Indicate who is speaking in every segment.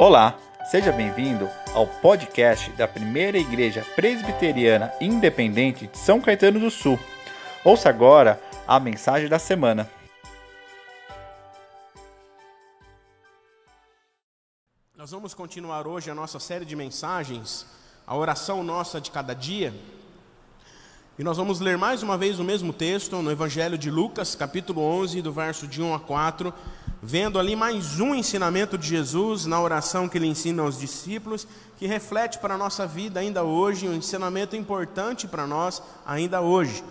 Speaker 1: Olá, seja bem-vindo ao podcast da Primeira Igreja Presbiteriana Independente de São Caetano do Sul. Ouça agora a mensagem da semana.
Speaker 2: Nós vamos continuar hoje a nossa série de mensagens, a oração nossa de cada dia. E nós vamos ler mais uma vez o mesmo texto no Evangelho de Lucas, capítulo 11, do verso de 1 a 4, vendo ali mais um ensinamento de Jesus na oração que ele ensina aos discípulos, que reflete para a nossa vida ainda hoje, um ensinamento importante para nós ainda hoje.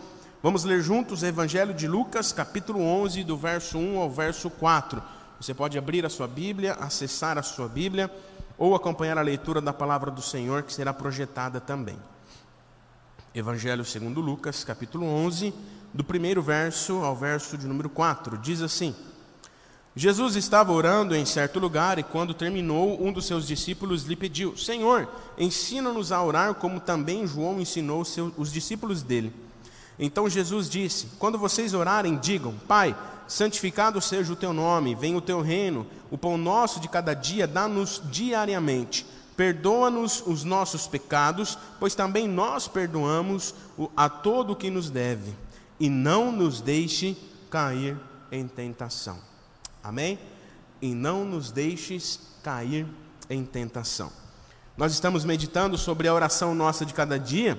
Speaker 2: Vamos ler juntos o Evangelho de Lucas, capítulo 11, do verso 1 ao verso 4. Você pode abrir a sua Bíblia, acessar a sua Bíblia ou acompanhar a leitura da palavra do Senhor que será projetada também. Evangelho segundo Lucas, capítulo 11, do primeiro verso ao verso de número 4, diz assim: Jesus estava orando em certo lugar e, quando terminou, um dos seus discípulos lhe pediu: Senhor, ensina-nos a orar como também João ensinou os discípulos dele. Então Jesus disse: Quando vocês orarem, digam: Pai, santificado seja o teu nome, venha o teu reino, o pão nosso de cada dia dá-nos diariamente. Perdoa-nos os nossos pecados, pois também nós perdoamos a todo o que nos deve, e não nos deixe cair em tentação. Amém? E não nos deixes cair em tentação. Nós estamos meditando sobre a oração nossa de cada dia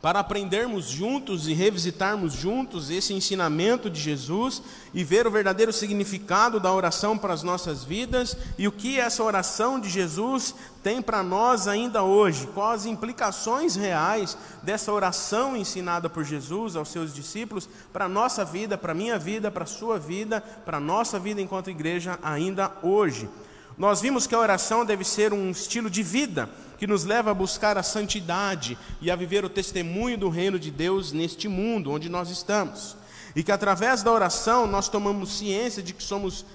Speaker 2: para aprendermos juntos e revisitarmos juntos esse ensinamento de Jesus e ver o verdadeiro significado da oração para as nossas vidas e o que essa oração de Jesus tem para nós ainda hoje, quais as implicações reais dessa oração ensinada por Jesus aos seus discípulos para a nossa vida, para a minha vida, para a sua vida, para a nossa vida enquanto igreja ainda hoje. Nós vimos que a oração deve ser um estilo de vida que nos leva a buscar a santidade e a viver o testemunho do reino de Deus neste mundo onde nós estamos. E que através da oração nós tomamos ciência de que somos,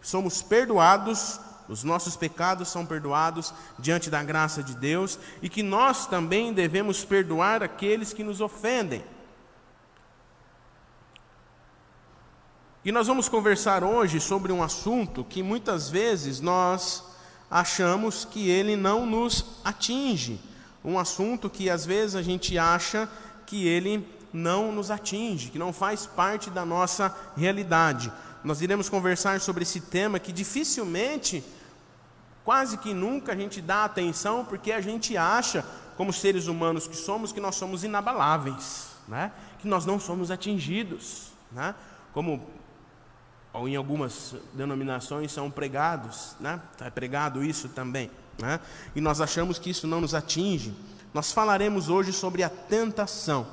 Speaker 2: somos perdoados, os nossos pecados são perdoados diante da graça de Deus e que nós também devemos perdoar aqueles que nos ofendem. E nós vamos conversar hoje sobre um assunto que muitas vezes nós achamos que ele não nos atinge. Um assunto que às vezes a gente acha que ele não nos atinge, que não faz parte da nossa realidade. Nós iremos conversar sobre esse tema que dificilmente, quase que nunca a gente dá atenção, porque a gente acha, como seres humanos que somos, que nós somos inabaláveis, né? que nós não somos atingidos. Né? Como ou em algumas denominações são pregados, né? É pregado isso também, né? E nós achamos que isso não nos atinge. Nós falaremos hoje sobre a tentação.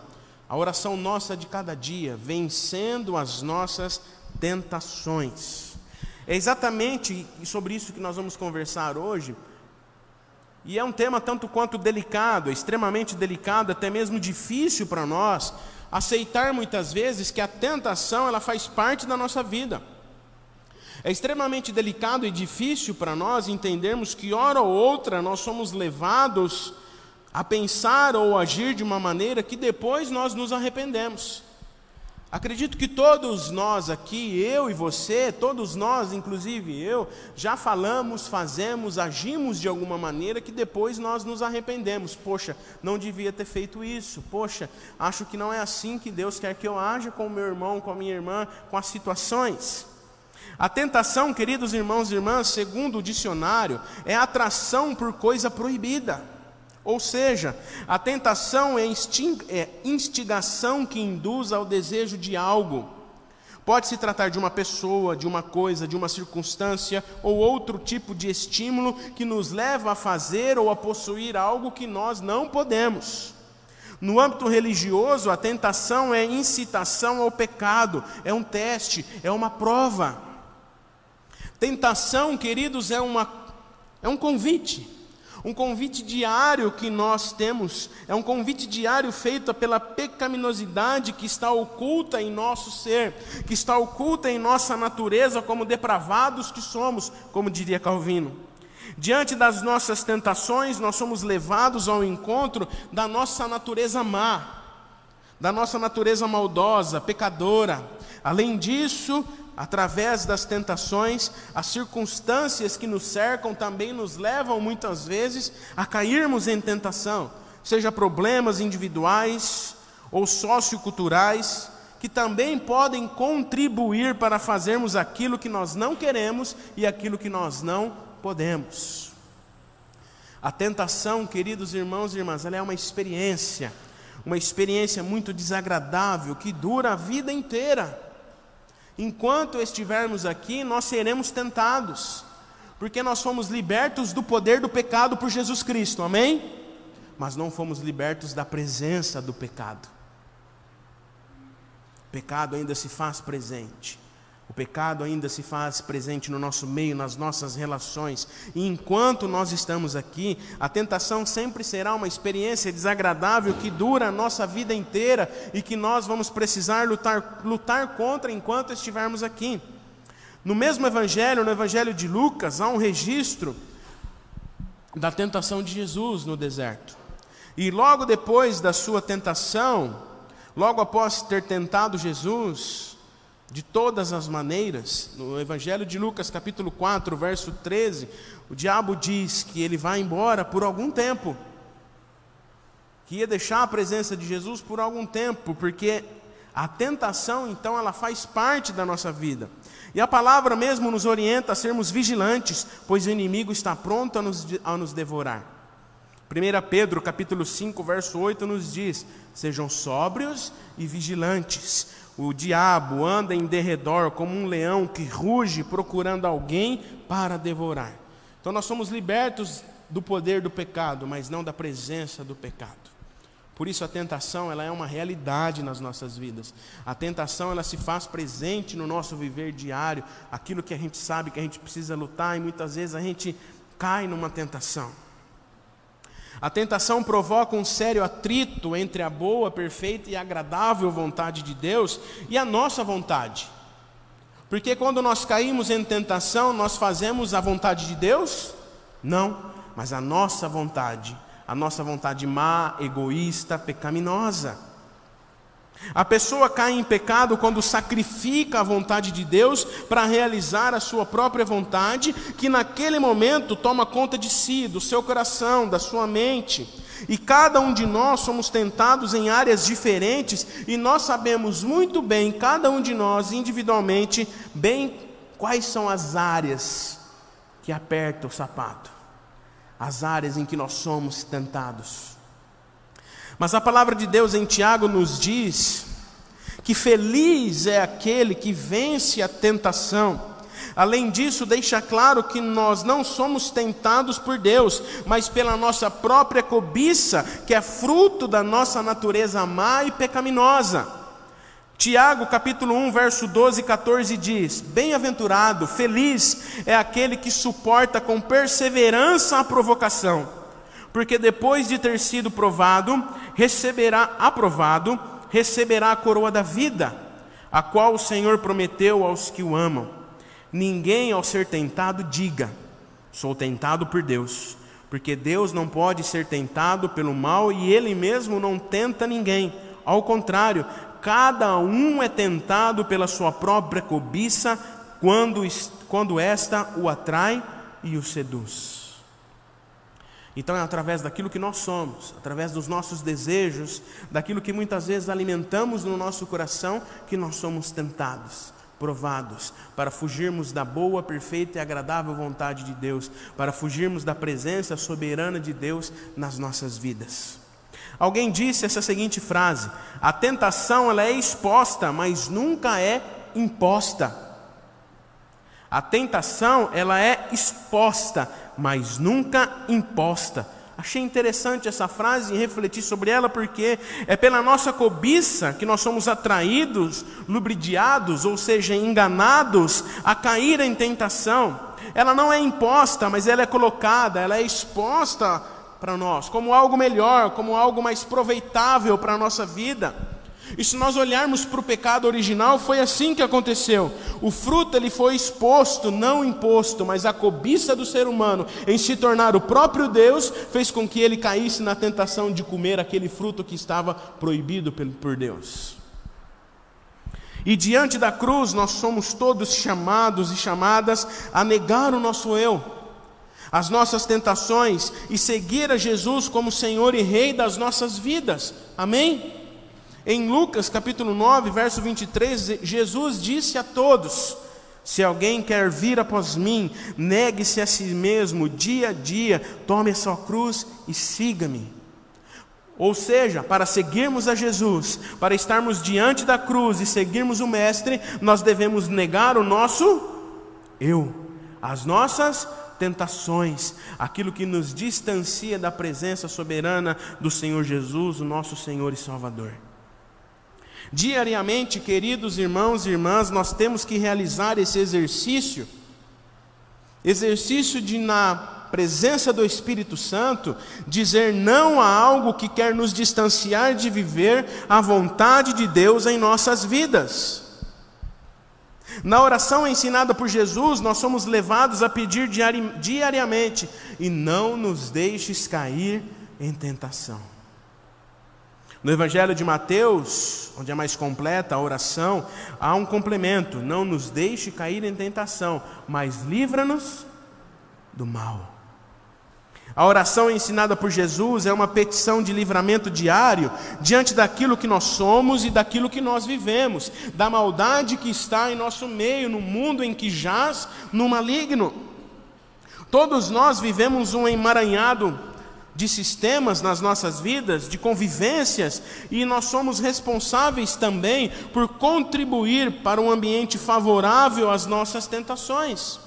Speaker 2: A oração nossa de cada dia, vencendo as nossas tentações. É exatamente sobre isso que nós vamos conversar hoje. E é um tema tanto quanto delicado, extremamente delicado, até mesmo difícil para nós, aceitar muitas vezes que a tentação ela faz parte da nossa vida. É extremamente delicado e difícil para nós entendermos que hora ou outra nós somos levados a pensar ou agir de uma maneira que depois nós nos arrependemos. Acredito que todos nós aqui, eu e você, todos nós, inclusive eu, já falamos, fazemos, agimos de alguma maneira que depois nós nos arrependemos. Poxa, não devia ter feito isso. Poxa, acho que não é assim que Deus quer que eu haja com o meu irmão, com a minha irmã, com as situações. A tentação, queridos irmãos e irmãs, segundo o dicionário, é atração por coisa proibida. Ou seja, a tentação é, é instigação que induz ao desejo de algo. Pode se tratar de uma pessoa, de uma coisa, de uma circunstância ou outro tipo de estímulo que nos leva a fazer ou a possuir algo que nós não podemos. No âmbito religioso, a tentação é incitação ao pecado, é um teste, é uma prova. Tentação, queridos, é, uma, é um convite. Um convite diário que nós temos, é um convite diário feito pela pecaminosidade que está oculta em nosso ser, que está oculta em nossa natureza, como depravados que somos, como diria Calvino. Diante das nossas tentações, nós somos levados ao encontro da nossa natureza má, da nossa natureza maldosa, pecadora. Além disso, através das tentações, as circunstâncias que nos cercam também nos levam muitas vezes a cairmos em tentação, seja problemas individuais ou socioculturais, que também podem contribuir para fazermos aquilo que nós não queremos e aquilo que nós não podemos. A tentação, queridos irmãos e irmãs, ela é uma experiência, uma experiência muito desagradável que dura a vida inteira. Enquanto estivermos aqui, nós seremos tentados, porque nós fomos libertos do poder do pecado por Jesus Cristo, amém? Mas não fomos libertos da presença do pecado. O pecado ainda se faz presente. O pecado ainda se faz presente no nosso meio, nas nossas relações. E enquanto nós estamos aqui, a tentação sempre será uma experiência desagradável que dura a nossa vida inteira e que nós vamos precisar lutar, lutar contra enquanto estivermos aqui. No mesmo evangelho, no evangelho de Lucas, há um registro da tentação de Jesus no deserto. E logo depois da sua tentação, logo após ter tentado Jesus, de todas as maneiras. No Evangelho de Lucas, capítulo 4, verso 13, o diabo diz que ele vai embora por algum tempo, que ia deixar a presença de Jesus por algum tempo, porque a tentação, então, ela faz parte da nossa vida. E a palavra mesmo nos orienta a sermos vigilantes, pois o inimigo está pronto a nos, a nos devorar. 1 Pedro capítulo 5, verso 8 nos diz: Sejam sóbrios e vigilantes, o diabo anda em derredor como um leão que ruge procurando alguém para devorar. Então nós somos libertos do poder do pecado, mas não da presença do pecado. Por isso a tentação, ela é uma realidade nas nossas vidas. A tentação, ela se faz presente no nosso viver diário, aquilo que a gente sabe que a gente precisa lutar e muitas vezes a gente cai numa tentação. A tentação provoca um sério atrito entre a boa, perfeita e agradável vontade de Deus e a nossa vontade. Porque quando nós caímos em tentação, nós fazemos a vontade de Deus? Não, mas a nossa vontade, a nossa vontade má, egoísta, pecaminosa. A pessoa cai em pecado quando sacrifica a vontade de Deus para realizar a sua própria vontade, que naquele momento toma conta de si, do seu coração, da sua mente. E cada um de nós somos tentados em áreas diferentes, e nós sabemos muito bem, cada um de nós individualmente, bem quais são as áreas que aperta o sapato, as áreas em que nós somos tentados. Mas a palavra de Deus em Tiago nos diz que feliz é aquele que vence a tentação. Além disso, deixa claro que nós não somos tentados por Deus, mas pela nossa própria cobiça, que é fruto da nossa natureza má e pecaminosa. Tiago, capítulo 1, verso 12 e 14 diz: Bem-aventurado, feliz é aquele que suporta com perseverança a provocação porque depois de ter sido provado, receberá aprovado, receberá a coroa da vida, a qual o Senhor prometeu aos que o amam. Ninguém ao ser tentado diga: sou tentado por Deus, porque Deus não pode ser tentado pelo mal e ele mesmo não tenta ninguém. Ao contrário, cada um é tentado pela sua própria cobiça quando, quando esta o atrai e o seduz. Então é através daquilo que nós somos, através dos nossos desejos, daquilo que muitas vezes alimentamos no nosso coração, que nós somos tentados, provados, para fugirmos da boa, perfeita e agradável vontade de Deus, para fugirmos da presença soberana de Deus nas nossas vidas. Alguém disse essa seguinte frase: a tentação ela é exposta, mas nunca é imposta. A tentação ela é exposta, mas nunca imposta. Achei interessante essa frase e refletir sobre ela, porque é pela nossa cobiça que nós somos atraídos, lubridiados, ou seja, enganados a cair em tentação. Ela não é imposta, mas ela é colocada, ela é exposta para nós como algo melhor, como algo mais proveitável para a nossa vida. E se nós olharmos para o pecado original, foi assim que aconteceu. O fruto ele foi exposto, não imposto, mas a cobiça do ser humano em se tornar o próprio Deus fez com que ele caísse na tentação de comer aquele fruto que estava proibido por Deus. E diante da cruz, nós somos todos chamados e chamadas a negar o nosso eu, as nossas tentações e seguir a Jesus como Senhor e Rei das nossas vidas. Amém? Em Lucas capítulo 9, verso 23, Jesus disse a todos: Se alguém quer vir após mim, negue-se a si mesmo dia a dia, tome a sua cruz e siga-me. Ou seja, para seguirmos a Jesus, para estarmos diante da cruz e seguirmos o Mestre, nós devemos negar o nosso eu, as nossas tentações, aquilo que nos distancia da presença soberana do Senhor Jesus, o nosso Senhor e Salvador. Diariamente, queridos irmãos e irmãs, nós temos que realizar esse exercício, exercício de na presença do Espírito Santo, dizer não a algo que quer nos distanciar de viver a vontade de Deus em nossas vidas. Na oração ensinada por Jesus, nós somos levados a pedir diari diariamente: e não nos deixes cair em tentação. No Evangelho de Mateus, onde é mais completa a oração, há um complemento: não nos deixe cair em tentação, mas livra-nos do mal. A oração ensinada por Jesus é uma petição de livramento diário diante daquilo que nós somos e daquilo que nós vivemos, da maldade que está em nosso meio, no mundo em que jaz no maligno. Todos nós vivemos um emaranhado de sistemas nas nossas vidas, de convivências, e nós somos responsáveis também por contribuir para um ambiente favorável às nossas tentações.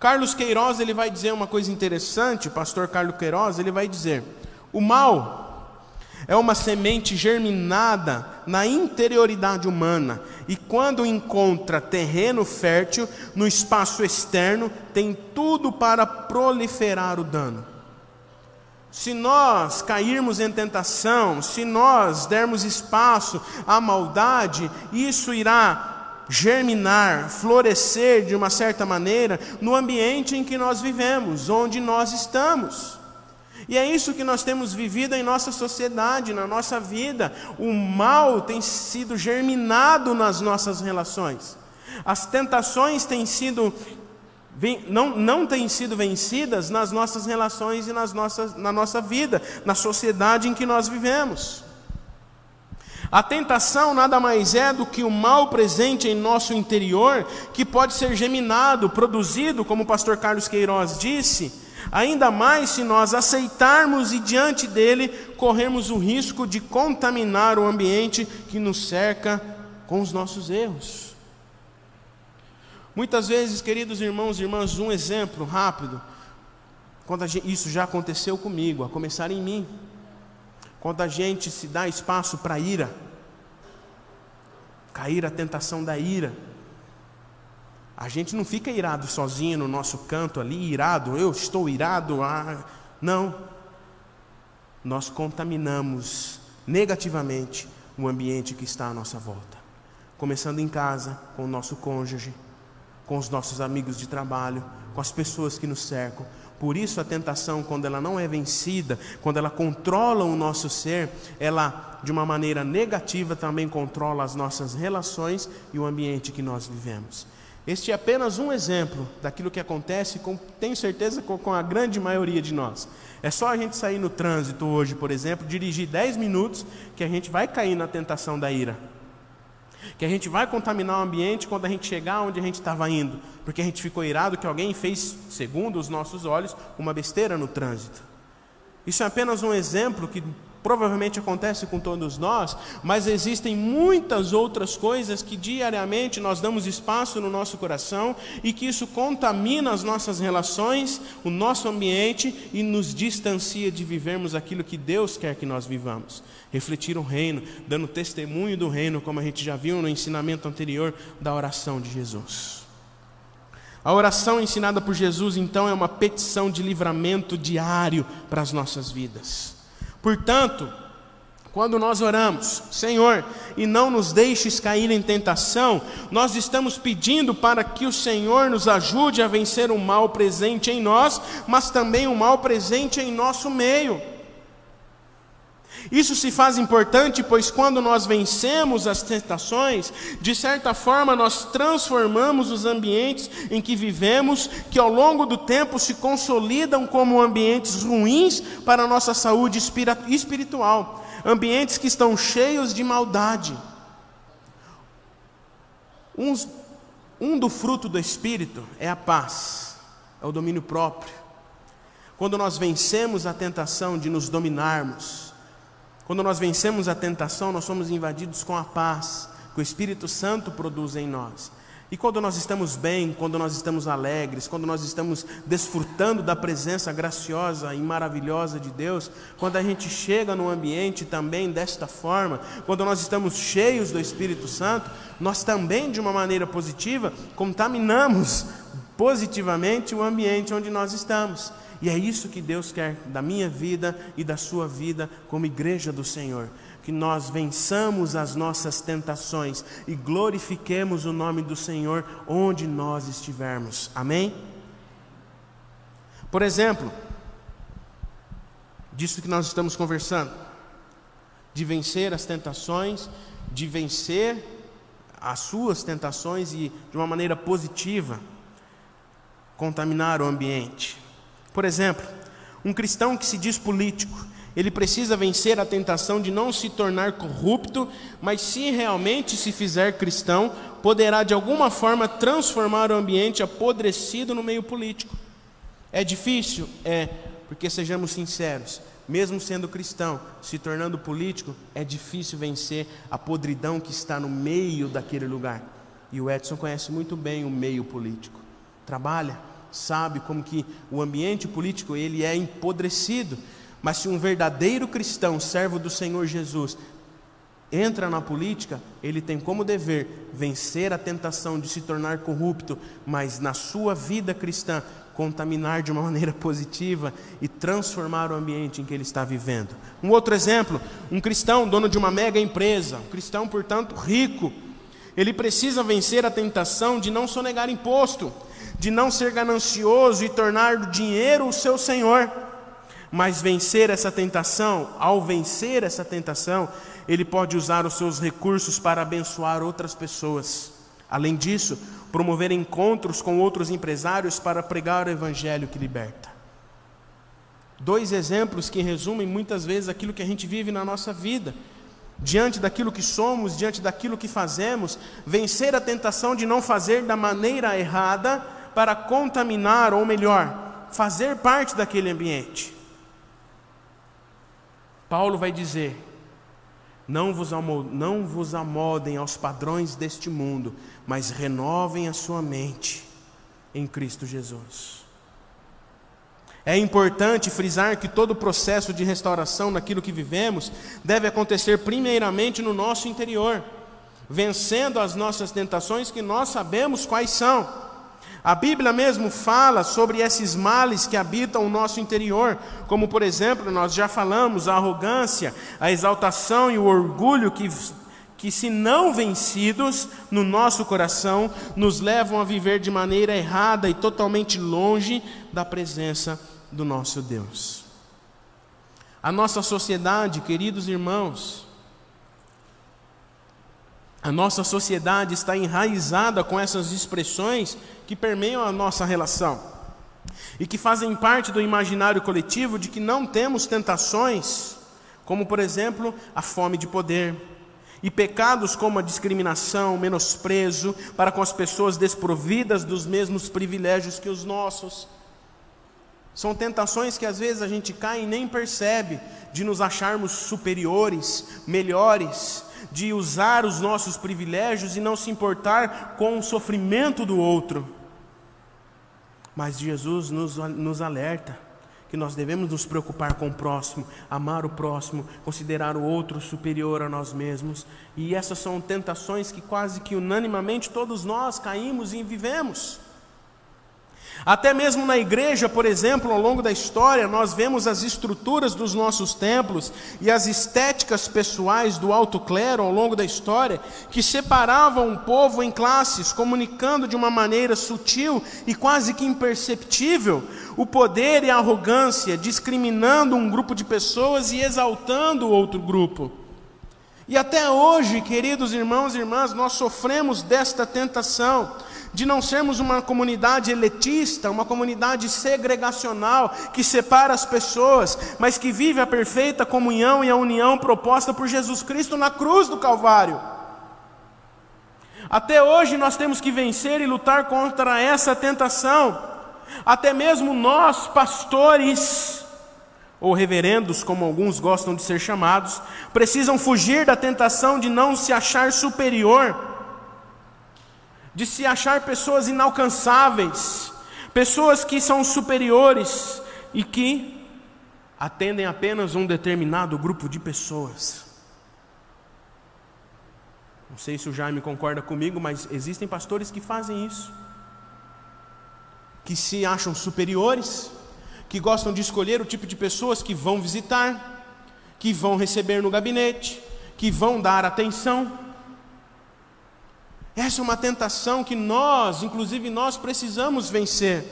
Speaker 2: Carlos Queiroz ele vai dizer uma coisa interessante, o pastor Carlos Queiroz ele vai dizer: o mal é uma semente germinada na interioridade humana e quando encontra terreno fértil no espaço externo, tem tudo para proliferar o dano. Se nós cairmos em tentação, se nós dermos espaço à maldade, isso irá germinar, florescer de uma certa maneira no ambiente em que nós vivemos, onde nós estamos. E é isso que nós temos vivido em nossa sociedade, na nossa vida. O mal tem sido germinado nas nossas relações. As tentações têm sido não, não têm sido vencidas nas nossas relações e nas nossas, na nossa vida, na sociedade em que nós vivemos. A tentação nada mais é do que o mal presente em nosso interior, que pode ser geminado, produzido, como o pastor Carlos Queiroz disse, ainda mais se nós aceitarmos e diante dele corrermos o risco de contaminar o ambiente que nos cerca com os nossos erros. Muitas vezes, queridos irmãos e irmãs, um exemplo rápido, quando gente, isso já aconteceu comigo, a começar em mim. Quando a gente se dá espaço para ira, cair a tentação da ira. A gente não fica irado sozinho no nosso canto ali, irado, eu estou irado. Ah, não. Nós contaminamos negativamente o ambiente que está à nossa volta. Começando em casa, com o nosso cônjuge, com os nossos amigos de trabalho, com as pessoas que nos cercam, por isso a tentação, quando ela não é vencida, quando ela controla o nosso ser, ela de uma maneira negativa também controla as nossas relações e o ambiente que nós vivemos. Este é apenas um exemplo daquilo que acontece, com, tenho certeza, com, a grande maioria de nós. É só a gente sair no trânsito hoje, por exemplo, dirigir 10 minutos, que a gente vai cair na tentação da ira que a gente vai contaminar o ambiente quando a gente chegar onde a gente estava indo, porque a gente ficou irado que alguém fez, segundo os nossos olhos, uma besteira no trânsito. Isso é apenas um exemplo que provavelmente acontece com todos nós, mas existem muitas outras coisas que diariamente nós damos espaço no nosso coração e que isso contamina as nossas relações, o nosso ambiente e nos distancia de vivermos aquilo que Deus quer que nós vivamos. Refletir o reino, dando testemunho do reino, como a gente já viu no ensinamento anterior da oração de Jesus. A oração ensinada por Jesus, então, é uma petição de livramento diário para as nossas vidas. Portanto, quando nós oramos, Senhor, e não nos deixes cair em tentação, nós estamos pedindo para que o Senhor nos ajude a vencer o mal presente em nós, mas também o mal presente em nosso meio. Isso se faz importante, pois quando nós vencemos as tentações, de certa forma nós transformamos os ambientes em que vivemos, que ao longo do tempo se consolidam como ambientes ruins para a nossa saúde espiritual, ambientes que estão cheios de maldade. Um do fruto do Espírito é a paz, é o domínio próprio. Quando nós vencemos a tentação de nos dominarmos, quando nós vencemos a tentação, nós somos invadidos com a paz que o Espírito Santo produz em nós. E quando nós estamos bem, quando nós estamos alegres, quando nós estamos desfrutando da presença graciosa e maravilhosa de Deus, quando a gente chega no ambiente também desta forma, quando nós estamos cheios do Espírito Santo, nós também, de uma maneira positiva, contaminamos positivamente o ambiente onde nós estamos. E é isso que Deus quer da minha vida e da sua vida como igreja do Senhor. Que nós vençamos as nossas tentações e glorifiquemos o nome do Senhor onde nós estivermos. Amém? Por exemplo, disso que nós estamos conversando, de vencer as tentações, de vencer as suas tentações e de uma maneira positiva contaminar o ambiente. Por exemplo, um cristão que se diz político, ele precisa vencer a tentação de não se tornar corrupto, mas se realmente se fizer cristão, poderá de alguma forma transformar o ambiente apodrecido no meio político. É difícil? É, porque sejamos sinceros, mesmo sendo cristão, se tornando político, é difícil vencer a podridão que está no meio daquele lugar. E o Edson conhece muito bem o meio político. Trabalha, sabe como que o ambiente político ele é empodrecido. Mas se um verdadeiro cristão, servo do Senhor Jesus, entra na política, ele tem como dever vencer a tentação de se tornar corrupto, mas na sua vida cristã contaminar de uma maneira positiva e transformar o ambiente em que ele está vivendo. Um outro exemplo, um cristão dono de uma mega empresa, um cristão, portanto, rico, ele precisa vencer a tentação de não sonegar imposto de não ser ganancioso e tornar o dinheiro o seu senhor, mas vencer essa tentação, ao vencer essa tentação, ele pode usar os seus recursos para abençoar outras pessoas. Além disso, promover encontros com outros empresários para pregar o evangelho que liberta. Dois exemplos que resumem muitas vezes aquilo que a gente vive na nossa vida. Diante daquilo que somos, diante daquilo que fazemos, vencer a tentação de não fazer da maneira errada para contaminar, ou melhor, fazer parte daquele ambiente. Paulo vai dizer: não vos, não vos amodem aos padrões deste mundo, mas renovem a sua mente em Cristo Jesus. É importante frisar que todo o processo de restauração naquilo que vivemos deve acontecer primeiramente no nosso interior, vencendo as nossas tentações que nós sabemos quais são. A Bíblia mesmo fala sobre esses males que habitam o nosso interior, como por exemplo, nós já falamos, a arrogância, a exaltação e o orgulho que que, se não vencidos no nosso coração, nos levam a viver de maneira errada e totalmente longe da presença do nosso Deus. A nossa sociedade, queridos irmãos, a nossa sociedade está enraizada com essas expressões que permeiam a nossa relação e que fazem parte do imaginário coletivo de que não temos tentações, como por exemplo a fome de poder, e pecados como a discriminação, menosprezo para com as pessoas desprovidas dos mesmos privilégios que os nossos. São tentações que às vezes a gente cai e nem percebe, de nos acharmos superiores, melhores, de usar os nossos privilégios e não se importar com o sofrimento do outro. Mas Jesus nos, nos alerta que nós devemos nos preocupar com o próximo, amar o próximo, considerar o outro superior a nós mesmos. E essas são tentações que quase que unanimamente todos nós caímos e vivemos. Até mesmo na igreja, por exemplo, ao longo da história, nós vemos as estruturas dos nossos templos e as estéticas pessoais do alto clero ao longo da história, que separavam o povo em classes, comunicando de uma maneira sutil e quase que imperceptível o poder e a arrogância, discriminando um grupo de pessoas e exaltando outro grupo. E até hoje, queridos irmãos e irmãs, nós sofremos desta tentação de não sermos uma comunidade elitista, uma comunidade segregacional que separa as pessoas, mas que vive a perfeita comunhão e a união proposta por Jesus Cristo na cruz do Calvário. Até hoje nós temos que vencer e lutar contra essa tentação. Até mesmo nós, pastores, ou reverendos, como alguns gostam de ser chamados, precisam fugir da tentação de não se achar superior de se achar pessoas inalcançáveis, pessoas que são superiores e que atendem apenas um determinado grupo de pessoas. Não sei se o Jaime concorda comigo, mas existem pastores que fazem isso, que se acham superiores, que gostam de escolher o tipo de pessoas que vão visitar, que vão receber no gabinete, que vão dar atenção. Essa é uma tentação que nós, inclusive nós, precisamos vencer.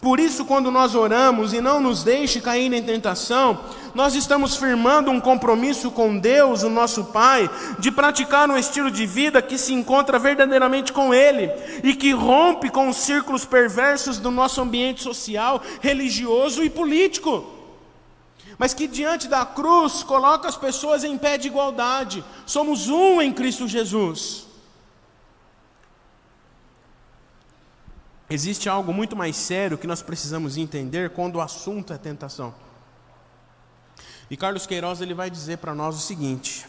Speaker 2: Por isso, quando nós oramos e não nos deixe cair em tentação, nós estamos firmando um compromisso com Deus, o nosso Pai, de praticar um estilo de vida que se encontra verdadeiramente com Ele e que rompe com os círculos perversos do nosso ambiente social, religioso e político. Mas que diante da cruz coloca as pessoas em pé de igualdade. Somos um em Cristo Jesus. Existe algo muito mais sério que nós precisamos entender quando o assunto é tentação. E Carlos Queiroz ele vai dizer para nós o seguinte: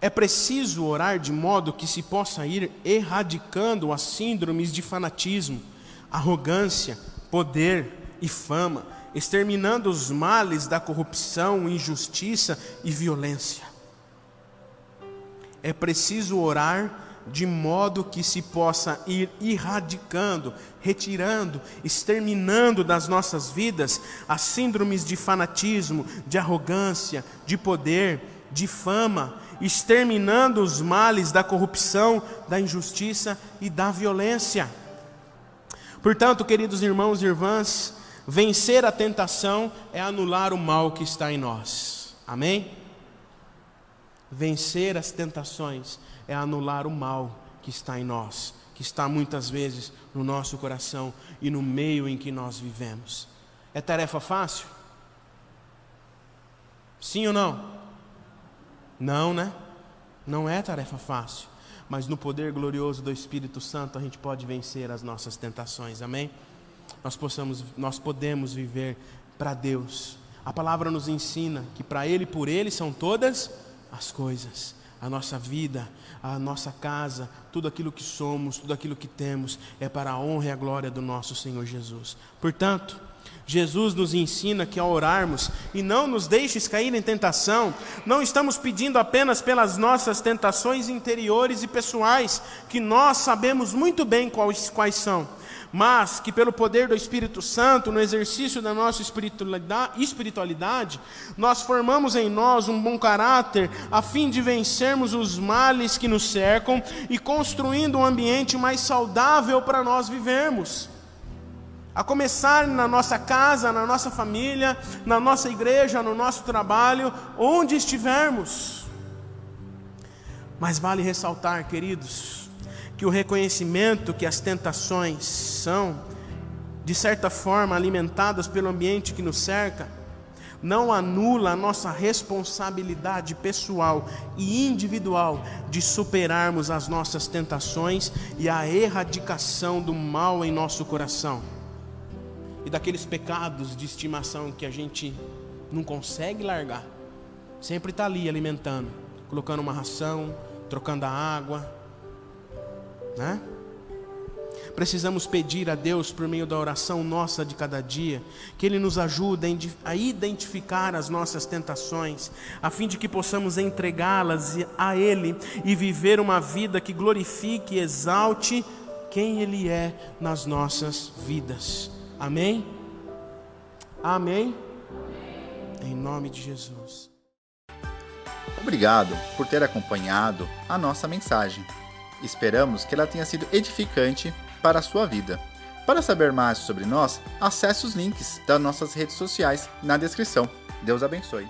Speaker 2: é preciso orar de modo que se possa ir erradicando as síndromes de fanatismo, arrogância, poder e fama, exterminando os males da corrupção, injustiça e violência. É preciso orar de modo que se possa ir erradicando, retirando, exterminando das nossas vidas as síndromes de fanatismo, de arrogância, de poder, de fama, exterminando os males da corrupção, da injustiça e da violência. Portanto, queridos irmãos e irmãs, vencer a tentação é anular o mal que está em nós. Amém? Vencer as tentações é anular o mal que está em nós, que está muitas vezes no nosso coração e no meio em que nós vivemos. É tarefa fácil? Sim ou não? Não, né? Não é tarefa fácil, mas no poder glorioso do Espírito Santo a gente pode vencer as nossas tentações. Amém? Nós possamos, nós podemos viver para Deus. A palavra nos ensina que para ele e por ele são todas as coisas a nossa vida, a nossa casa, tudo aquilo que somos, tudo aquilo que temos, é para a honra e a glória do nosso Senhor Jesus. Portanto, Jesus nos ensina que ao orarmos e não nos deixes cair em tentação, não estamos pedindo apenas pelas nossas tentações interiores e pessoais, que nós sabemos muito bem quais, quais são mas que pelo poder do Espírito Santo, no exercício da nossa espiritualidade, nós formamos em nós um bom caráter, a fim de vencermos os males que nos cercam e construindo um ambiente mais saudável para nós vivermos. A começar na nossa casa, na nossa família, na nossa igreja, no nosso trabalho, onde estivermos. Mas vale ressaltar, queridos, que o reconhecimento que as tentações são, de certa forma, alimentadas pelo ambiente que nos cerca, não anula a nossa responsabilidade pessoal e individual de superarmos as nossas tentações e a erradicação do mal em nosso coração. E daqueles pecados de estimação que a gente não consegue largar, sempre está ali alimentando, colocando uma ração, trocando a água, né? Precisamos pedir a Deus, por meio da oração nossa de cada dia, que Ele nos ajude a identificar as nossas tentações, a fim de que possamos entregá-las a Ele e viver uma vida que glorifique e exalte quem Ele é nas nossas vidas. Amém? Amém? Em nome de Jesus.
Speaker 1: Obrigado por ter acompanhado a nossa mensagem. Esperamos que ela tenha sido edificante para a sua vida. Para saber mais sobre nós, acesse os links das nossas redes sociais na descrição. Deus abençoe.